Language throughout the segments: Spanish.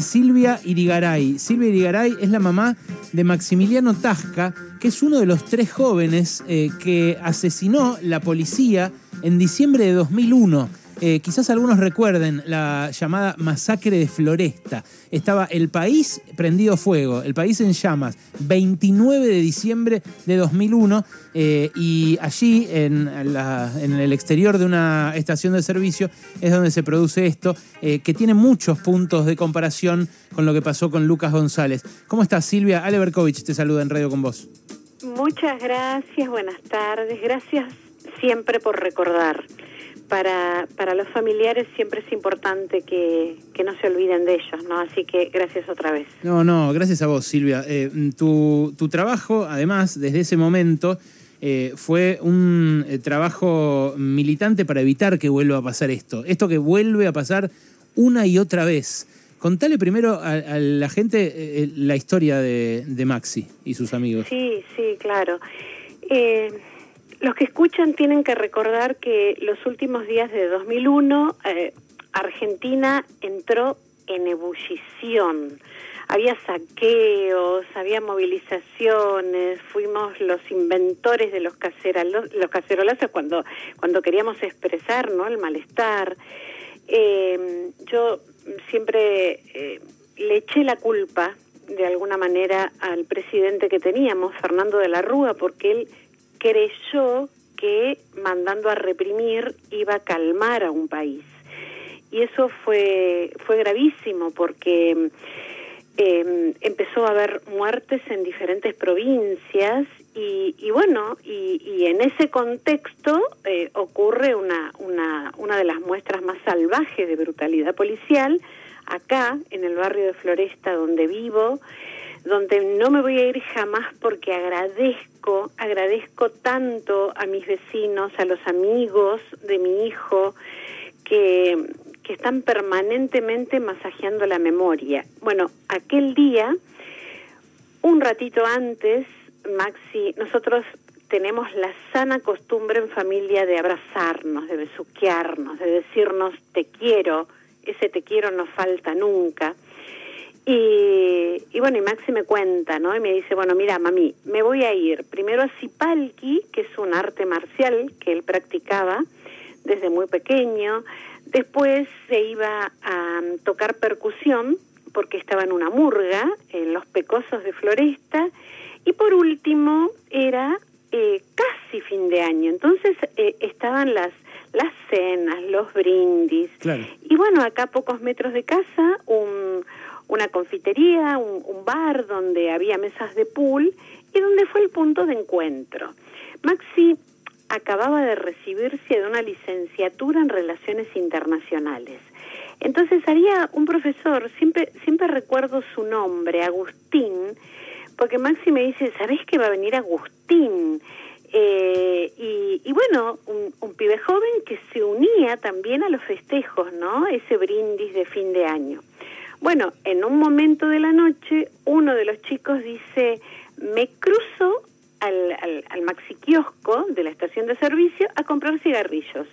Silvia Irigaray. Silvia Irigaray es la mamá de Maximiliano Tasca, que es uno de los tres jóvenes eh, que asesinó la policía en diciembre de 2001. Eh, quizás algunos recuerden la llamada masacre de Floresta. Estaba el país prendido fuego, el país en llamas, 29 de diciembre de 2001, eh, y allí en, el exterior de una estación de servicio es donde se produce esto, eh, que tiene muchos puntos de comparación con lo que pasó con Lucas González. ¿Cómo estás, Silvia? Ale Berkovich te saluda en Radio con vos. Muchas gracias, buenas tardes, gracias siempre por recordar para, para los familiares siempre es importante que, no se olviden de ellos, ¿no? Así que gracias otra vez. No, no, gracias a vos, Silvia. Eh, tu, tu, trabajo, además, desde ese momento, eh, fue un eh, trabajo militante para evitar que vuelva a pasar esto. Esto que vuelve a pasar una y otra vez. Contale primero a, la gente la historia de, de, Maxi y sus amigos. Sí, sí, claro. Los que escuchan tienen que recordar que los últimos días de 2001 eh, Argentina entró en ebullición. Había saqueos, había movilizaciones, fuimos los inventores de los, cacerolazos, los cacerolazos cuando, cuando queríamos expresar ¿no? el malestar. Eh, yo siempre eh, le eché la culpa de alguna manera al presidente que teníamos, Fernando de la Rúa, porque él creyó que mandando a reprimir iba a calmar a un país. Y eso fue, fue gravísimo porque em, empezó a haber muertes en diferentes provincias y, bueno, y, en ese contexto eh, ocurre una, una, una de las muestras más salvajes de brutalidad policial acá, en el barrio de Floresta donde vivo, donde no me voy a ir jamás porque agradezco, agradezco tanto a mis vecinos, a los amigos de mi hijo, que, que están permanentemente masajeando la memoria. Bueno, aquel día, un ratito antes, Maxi, nosotros tenemos la sana costumbre en familia de abrazarnos, de besuquearnos, de decirnos te quiero, ese te quiero no falta nunca. Y, y, bueno, y Maxi me cuenta, ¿no? Y me dice, bueno, mira, mami, me voy a ir primero a Zipalki, que es un arte marcial que él practicaba desde muy pequeño. Después se iba a tocar percusión, porque estaba en una murga, en los pecosos de Floresta. Y por último, era eh, casi fin de año. Entonces eh, estaban las las cenas, los brindis. Y bueno, acá a pocos metros de casa, un una confitería, un, bar donde había mesas de pool y donde fue el punto de encuentro. Maxi acababa de recibirse de una licenciatura en relaciones internacionales. Entonces había un profesor, siempre, siempre recuerdo su nombre, Agustín, porque Maxi me dice, ¿sabés que va a venir Agustín? Eh, y, y, bueno, un, un, pibe joven que se unía también a los festejos, ¿no? Ese brindis de fin de año. Bueno, en un momento de la noche, uno de los chicos dice, me cruzo al, al, al maxi kiosco de la estación de servicio a comprar cigarrillos.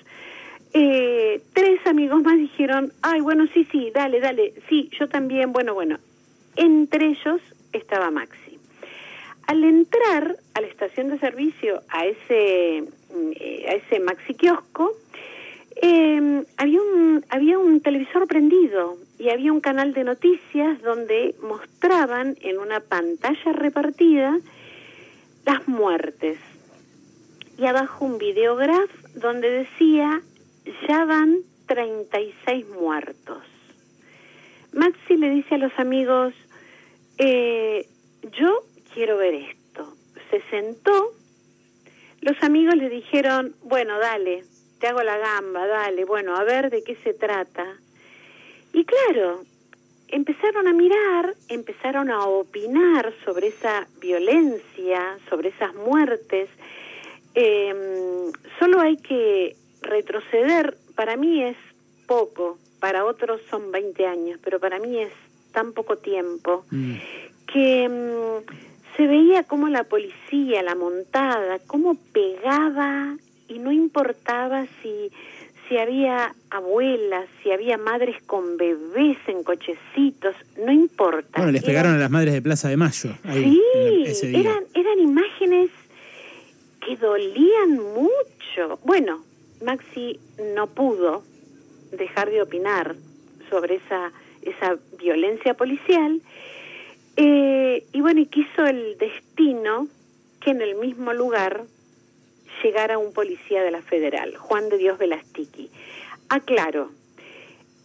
Eh, tres amigos más dijeron, ay, bueno, sí, sí, dale, dale, sí, yo también, bueno, bueno. Entre ellos estaba Maxi. Al entrar a la estación de servicio, a ese, mm, eh, a ese maxi kiosco, eh, había un televisor prendido y había un canal de noticias donde mostraban en una pantalla repartida las muertes. Y abajo un videograf donde decía, ya van 36 muertos. Maxi le dice a los amigos, eh, yo quiero ver esto. Se sentó, los amigos le dijeron, bueno, dale, te hago la gamba, dale, bueno, a ver de qué se trata. Y claro, empezaron a mirar, empezaron a opinar sobre esa violencia, sobre esas muertes. Em, solo hay que retroceder, para mí es poco, para otros son 20 años, pero para mí es tan poco tiempo, mm. que em, se veía como la policía, la montada, cómo pegaba y no importaba si, si había abuelas, si había madres con bebés en cochecitos, no importa. Bueno, les pegaron a las madres de Plaza de Mayo. sí, Eran, eran imágenes que dolían mucho. Bueno, Maxi no pudo dejar de opinar sobre esa, esa violencia policial. Eh, y bueno, y quiso el destino que en el mismo lugar llegara un policía de la Federal, Juan de Dios Velastiqui. Aclaro,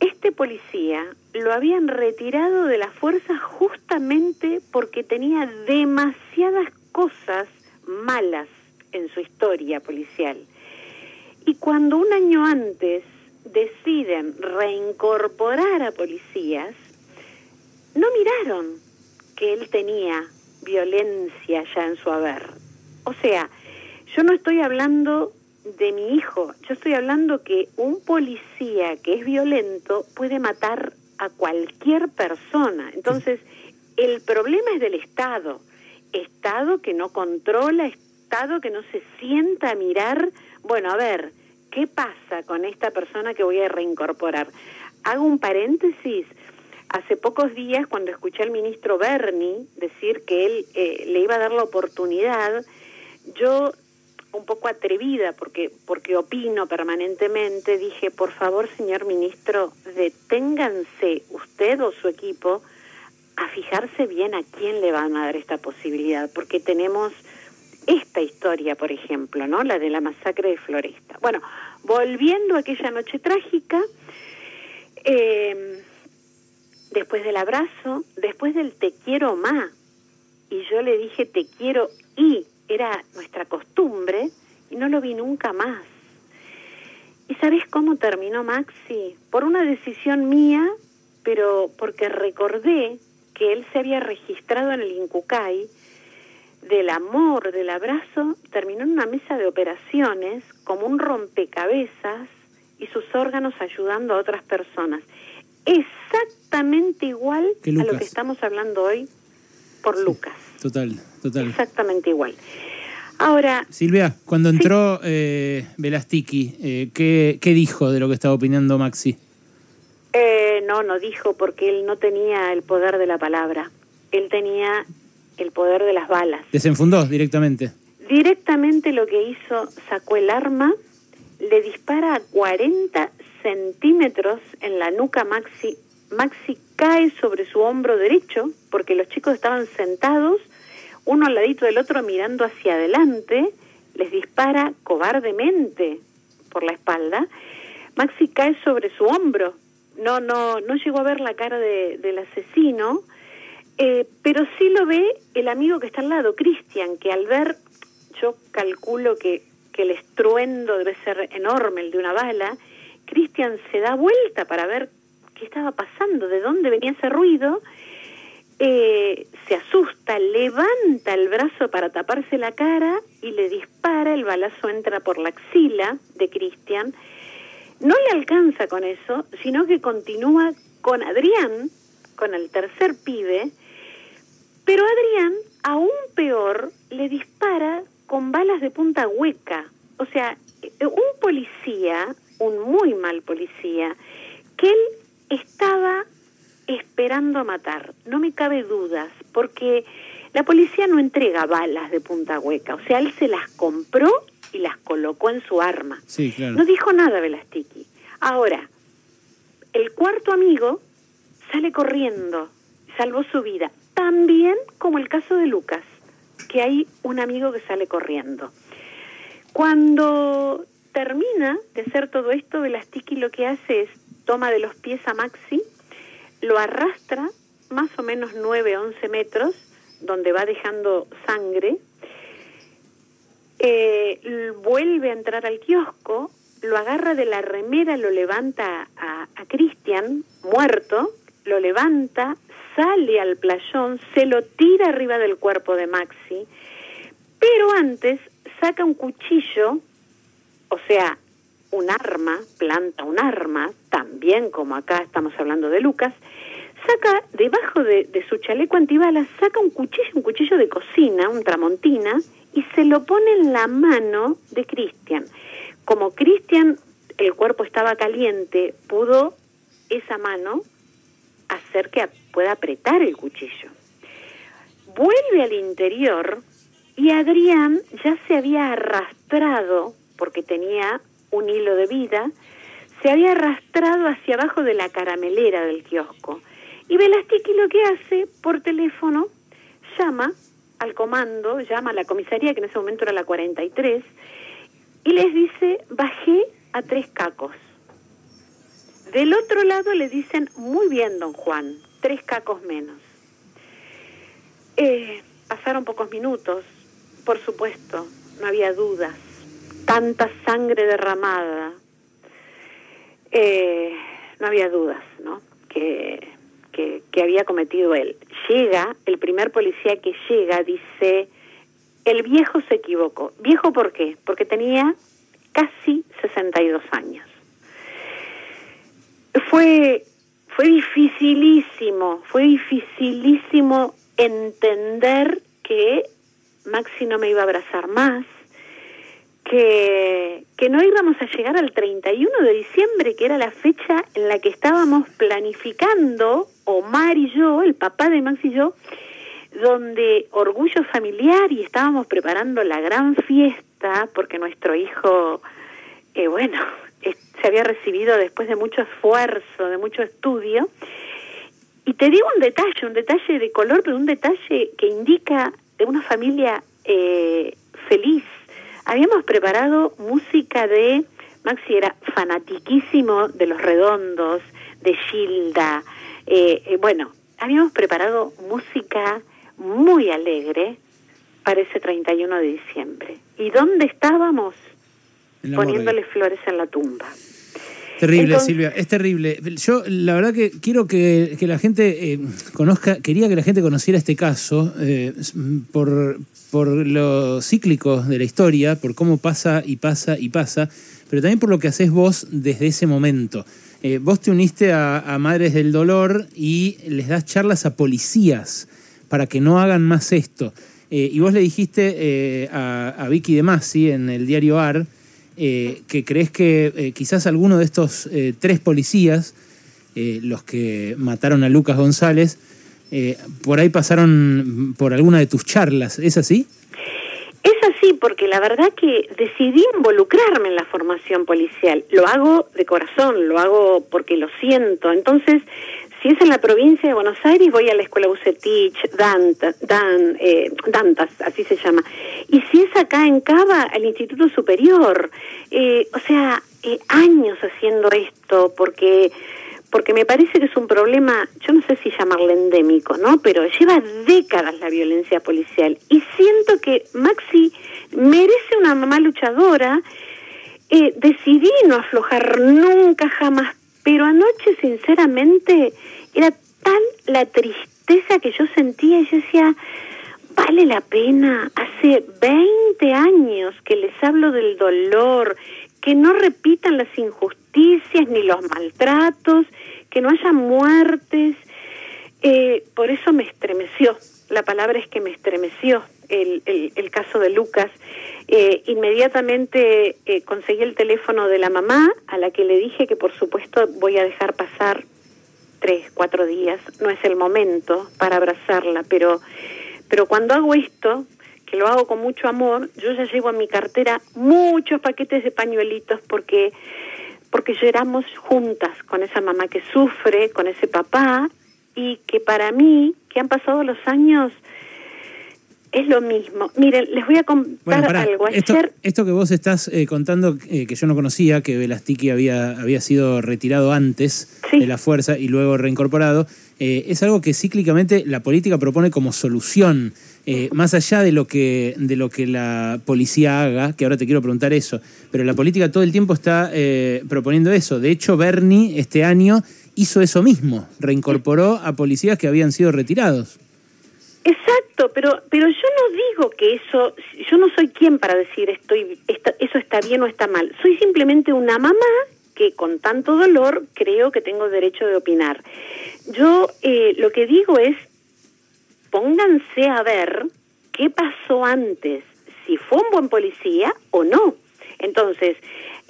este policía lo habían retirado de la fuerza justamente porque tenía demasiadas cosas malas en su historia policial. Y cuando un año antes deciden reincorporar a policías, no miraron que él tenía violencia ya en su haber. O sea, yo no estoy hablando de mi hijo, yo estoy hablando que un policía que es violento puede matar a cualquier persona. Entonces, el problema es del Estado. Estado que no controla, Estado que no se sienta a mirar, bueno, a ver, ¿qué pasa con esta persona que voy a reincorporar? Hago un paréntesis. Hace pocos días, cuando escuché al ministro Berni decir que él eh, le iba a dar la oportunidad, yo un poco atrevida porque porque opino permanentemente dije por favor señor ministro deténganse usted o su equipo a fijarse bien a quién le van a dar esta posibilidad porque tenemos esta historia por ejemplo no la de la masacre de Floresta bueno volviendo a aquella noche trágica eh, después del abrazo después del te quiero más y yo le dije te quiero y era nuestra costumbre y no lo vi nunca más. ¿Y sabes cómo terminó Maxi? Por una decisión mía, pero porque recordé que él se había registrado en el Incucay, del amor, del abrazo, terminó en una mesa de operaciones como un rompecabezas y sus órganos ayudando a otras personas. Exactamente igual a lo que estamos hablando hoy por Lucas. Total, total. Exactamente igual. Ahora. Silvia, cuando entró eh, Velastiki, eh, ¿qué, ¿qué, dijo de lo que estaba opinando Maxi? Eh, no, no dijo porque él no tenía el poder de la palabra. Él tenía el poder de las balas. ¿Desenfundó directamente? Directamente lo que hizo, sacó el arma, le dispara a 40 centímetros en la nuca Maxi. Maxi cae sobre su hombro derecho porque los chicos estaban sentados, uno al ladito del otro mirando hacia adelante, les dispara cobardemente por la espalda. Maxi cae sobre su hombro. No, no, no llegó a ver la cara del asesino, eh, pero sí lo ve el amigo que está al lado, Cristian, que al ver, yo calculo que, que el estruendo debe ser enorme, el de una bala, Cristian se da vuelta para ver qué estaba pasando, de dónde venía ese ruido, eh, se asusta, levanta el brazo para taparse la cara y le dispara, el balazo entra por la axila de Cristian. No le alcanza con eso, sino que continúa con Adrián, con el tercer pibe, pero Adrián, aún peor, le dispara con balas de punta hueca. O sea, un policía, un muy mal policía, que él estaba esperando matar, no me cabe dudas, porque la policía no entrega balas de punta hueca, o sea, él se las compró y las colocó en su arma. Sí, claro. No dijo nada Velastiki. Ahora, el cuarto amigo sale corriendo, salvó su vida, también como el caso de Lucas, que hay un amigo que sale corriendo. Cuando termina de hacer todo esto, Velastiki lo que hace es toma de los pies a Maxi, lo arrastra más o menos 9, 11 metros, donde va dejando sangre, eh, vuelve a entrar al kiosco, lo agarra de la remera, lo levanta a, a Cristian, muerto, lo levanta, sale al playón, se lo tira arriba del cuerpo de Maxi, pero antes saca un cuchillo, o sea, un arma, planta un arma, también como acá estamos hablando de Lucas, saca debajo de, su chaleco antibalas, saca un cuchillo, un cuchillo de cocina, un tramontina, y se lo pone en la mano de Cristian. Como Cristian el cuerpo estaba caliente, pudo esa mano hacer que pueda apretar el cuchillo. Vuelve al interior y Adrián ya se había arrastrado, porque tenía un hilo de vida, se había arrastrado hacia abajo de la caramelera del kiosco. Y Velastiki lo que hace por teléfono, llama al comando, llama a la comisaría, que en ese momento era la 43, y les dice, bajé a tres cacos. Del otro lado le dicen, muy bien, don Juan, tres cacos menos. Eh, pasaron pocos minutos, por supuesto, no había dudas. Tanta sangre derramada. Eh, no había dudas, ¿no? Que, que, que había cometido él. Llega, el primer policía que llega dice, el viejo se equivocó. ¿Viejo por qué? Porque tenía casi 62 años. Fue, fue dificilísimo, fue dificilísimo entender que Maxi no me iba a abrazar más, que, no íbamos a llegar al 31 de diciembre, que era la fecha en la que estábamos planificando, Omar y yo, el papá de Maxi y yo, donde orgullo familiar y estábamos preparando la gran fiesta porque nuestro hijo, eh, bueno, se había recibido después de mucho esfuerzo, de mucho estudio. Y te digo un detalle, un detalle de color, pero un detalle que indica de una familia eh, feliz. Habíamos preparado música de, Maxi era fanatiquísimo de Los Redondos, de Gilda. Eh, eh, bueno, habíamos preparado música muy alegre para ese 31 de diciembre. ¿Y dónde estábamos? Poniéndole flores en la tumba. Terrible, Silvia, es terrible. Yo la verdad que quiero que, la gente eh, conozca, quería que la gente conociera este caso eh, por, por lo cíclico de la historia, por cómo pasa y pasa y pasa, pero también por lo que haces vos desde ese momento. Eh, vos te uniste a, Madres del Dolor y les das charlas a policías para que no hagan más esto. y vos le dijiste a, a, Vicky de Masi en el diario AR, eh, que crees que eh, quizás alguno de estos eh, tres policías, los que mataron a Lucas González, por ahí pasaron por alguna de tus charlas. ¿Es así? Es así porque la verdad que decidí involucrarme en la formación policial. Lo hago de corazón, lo hago porque lo siento. Entonces, si es en la provincia de Buenos Aires, voy a la escuela Bucetich, Dant, Dan, eh, Dantas, así se llama. Y si es acá en Cava, al Instituto Superior. Eh, o sea, eh, años haciendo esto, porque porque me parece que es un problema, yo no sé si llamarle endémico, ¿no? Pero lleva décadas la violencia policial. Y siento que Maxi merece una mamá luchadora. decidí no aflojar nunca, jamás pero anoche, sinceramente, era tal la tristeza que yo sentía y yo decía, vale la pena, hace 20 años que les hablo del dolor, que no repitan las injusticias ni los maltratos, que no haya muertes. Eh, por eso me estremeció, la palabra es que me estremeció el, el, caso de Lucas. Eh, inmediatamente eh, conseguí el teléfono de la mamá, a la que le dije que por supuesto voy a dejar pasar tres, cuatro días, no es el momento para abrazarla, pero, pero cuando hago esto, que lo hago con mucho amor, yo ya llevo en mi cartera muchos paquetes de pañuelitos porque porque lloramos juntas con esa mamá que sufre, con ese papá, y que para mí, que han pasado los años, es lo mismo. Miren, les voy a contar algo. Esto, que vos estás eh, contando, eh, que yo no conocía, que Velastiki había, había sido retirado antes de la fuerza y luego reincorporado, eh, es algo que cíclicamente la política propone como solución, más allá de lo, que, de lo que la policía haga, que ahora te quiero preguntar eso, pero la política todo el tiempo está proponiendo eso. De hecho, Bernie este año hizo eso mismo, reincorporó a policías que habían sido retirados. Exacto, pero pero yo no digo que eso, yo no soy quien para decir estoy, eso está bien o está mal. Soy simplemente una mamá que con tanto dolor creo que tengo derecho de opinar. Yo eh, lo que digo es, pónganse a ver qué pasó antes, si fue un buen policía o no. Entonces,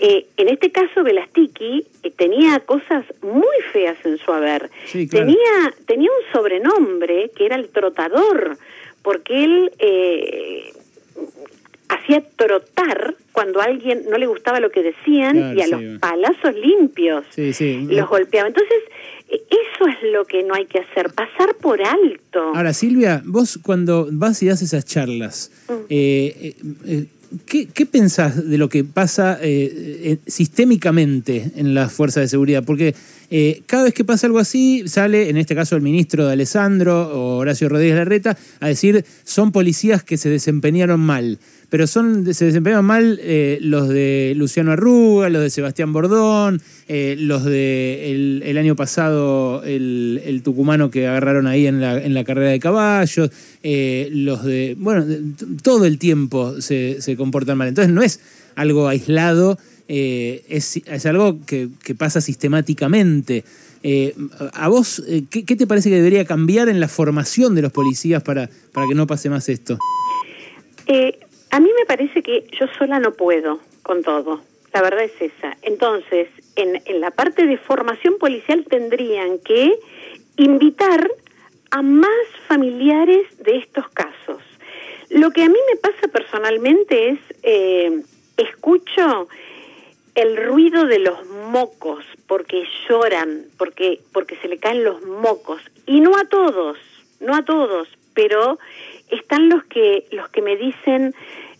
Eh, en este caso, Velastiki eh, tenía cosas muy feas en su haber. tenía, tenía un sobrenombre que era el trotador, porque él eh, hacía trotar cuando a alguien no le gustaba lo que decían y a los palazos limpios los golpeaba. Entonces, eso es lo que no hay que hacer, pasar por alto. Ahora, Silvia, vos cuando vas y das esas charlas, mm. eh, eh, ¿qué, ¿qué, pensás de lo que pasa eh, sistémicamente en las fuerzas de seguridad? Porque cada vez que pasa algo así, sale, en este caso el ministro de Alessandro o Horacio Rodríguez Larreta, a decir, son policías que se desempeñaron mal pero son se desempeñan mal eh, los de Luciano Arruga, los de Sebastián Bordón, eh, los de el, año pasado el, tucumano que agarraron ahí en la, en la carrera de caballos, eh, los de, bueno, todo el tiempo se, se, comportan mal. Entonces no es algo aislado, es, es, algo que, que pasa sistemáticamente. ¿A vos ¿qué, qué, te parece que debería cambiar en la formación de los policías para, para que no pase más esto? A mí me parece que yo sola no puedo con todo. La verdad es esa. Entonces, en, en la parte de formación policial tendrían que invitar a más familiares de estos casos. Lo que a mí me pasa personalmente es, eh, escucho el ruido de los mocos, porque lloran, porque, porque se le caen los mocos. Y no a todos, no a todos, pero están los que, los que me dicen,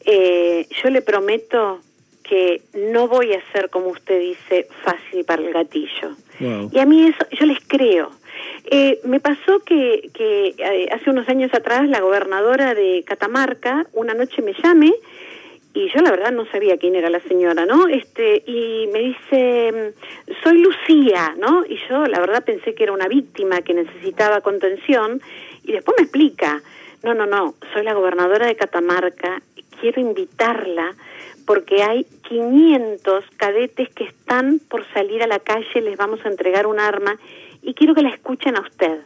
eh, yo le prometo que no voy a ser, como usted dice, fácil para el gatillo. Y a mí eso, yo les creo. Eh, me pasó que, que eh, hace unos años atrás la gobernadora de Catamarca una noche me llame y yo la verdad no sabía quién era la señora, ¿no? Este y me dice, "Soy Lucía", ¿no? Y yo la verdad pensé que era una víctima que necesitaba contención y después me explica, "No, no, no, soy la gobernadora de Catamarca quiero invitarla porque hay 500 cadetes que están por salir a la calle, les vamos a entregar un arma y quiero que la escuchen a usted.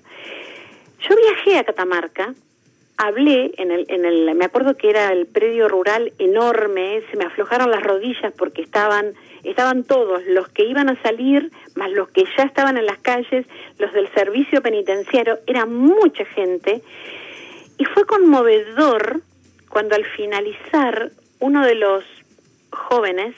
Yo viajé a Catamarca, hablé en el, en el, me acuerdo que era el predio rural enorme, se me aflojaron las rodillas porque estaban, estaban todos, los que iban a salir, más los que ya estaban en las calles, los del servicio penitenciario, era mucha gente, y fue conmovedor cuando al finalizar uno de los jóvenes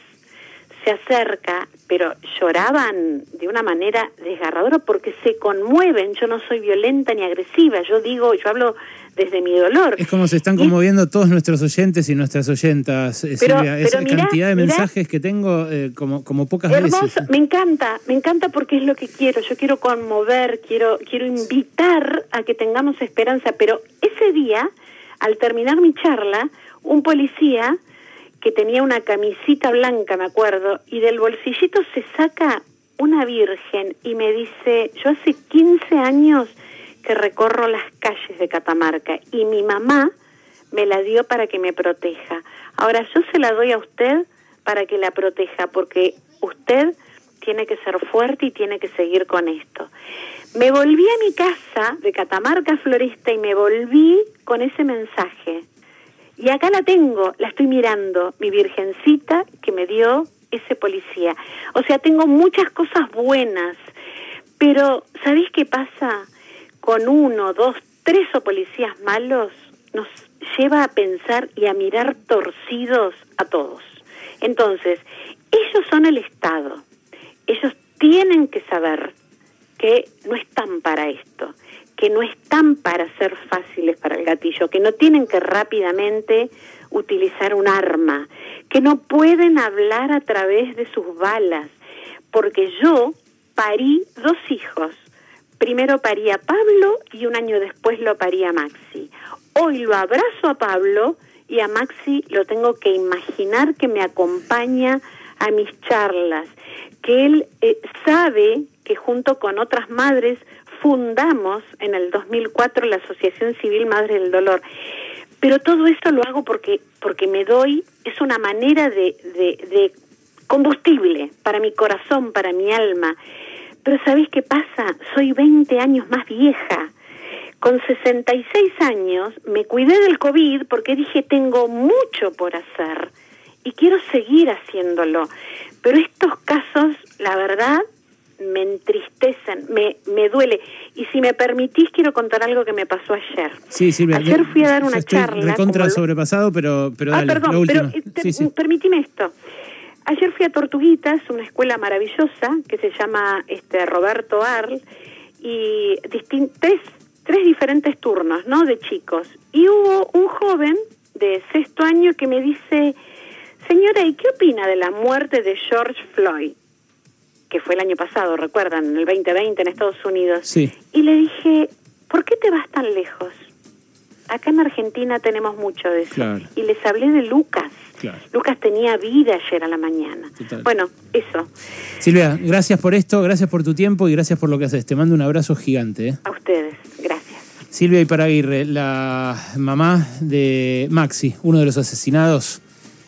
se acerca, pero lloraban de una manera desgarradora porque se conmueven. Yo no soy violenta ni agresiva, yo digo, yo hablo desde mi dolor. Es como se están conmoviendo todos nuestros oyentes y nuestras oyentas, eh, Silvia. Esa cantidad de mensajes que tengo eh, como, como pocas veces. Me encanta, me encanta porque es lo que quiero. Yo quiero conmover, quiero, quiero invitar a que tengamos esperanza, pero ese día al terminar mi charla, un policía que tenía una camisita blanca, me acuerdo, y del bolsillito se saca una virgen y me dice, yo hace 15 años que recorro las calles de Catamarca y mi mamá me la dio para que me proteja. Ahora yo se la doy a usted para que la proteja, porque usted tiene que ser fuerte y tiene que seguir con esto. Me volví a mi casa de Catamarca Floresta y me volví con ese mensaje. Y acá la tengo, la estoy mirando, mi virgencita que me dio ese policía. O sea, tengo muchas cosas buenas, pero ¿sabéis qué pasa? Con uno, dos, tres o policías malos nos lleva a pensar y a mirar torcidos a todos. Entonces, ellos son el Estado. Ellos tienen que saber que no están para esto, que no están para ser fáciles para el gatillo, que no tienen que rápidamente utilizar un arma, que no pueden hablar a través de sus balas, porque yo parí dos hijos. Primero parí a Pablo y un año después lo parí a Maxi. Hoy lo abrazo a Pablo y a Maxi lo tengo que imaginar que me acompaña a mis charlas, que él eh, sabe que junto con otras madres fundamos en el 2004 la Asociación Civil Madre del Dolor. Pero todo esto lo hago porque, porque me doy, es una manera de, de, de combustible para mi corazón, para mi alma. Pero ¿sabéis qué pasa? Soy 20 años más vieja. Con 66 años me cuidé del COVID porque dije tengo mucho por hacer y quiero seguir haciéndolo Pero estos casos, la verdad, me entristecen, me, me duele. Y si me permitís, quiero contar algo que me pasó ayer. Sí, Silvia. Ayer fui a dar una estoy charla. recontra como sobrepasado, pero, pero ah, dale, perdón, lo último. pero eh, te- Sí, sí. permitime esto. Ayer fui a Tortuguitas, una escuela maravillosa que se llama este Roberto Arl, y tres, tres diferentes turnos, ¿no? De chicos. Y hubo un joven de sexto año que me dice, señora, ¿y qué opina de la muerte de George Floyd? Que fue el año pasado, recuerdan, en el 2020 en Estados Unidos. Sí. Y le dije, ¿por qué te vas tan lejos? Acá en Argentina tenemos mucho de eso. Claro. Y les hablé de Lucas. Claro. Lucas tenía vida ayer a la mañana. Total. Bueno, eso. Silvia, gracias por esto, gracias por tu tiempo y gracias por lo que haces. Te mando un abrazo gigante. ¿eh? A ustedes. Gracias. Silvia Iparaguirre, la mamá de Maxi, uno de los asesinados,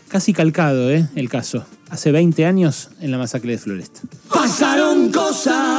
casi calcado ¿eh? el caso, hace 20 años en la masacre de Floresta. Pasaron cosas.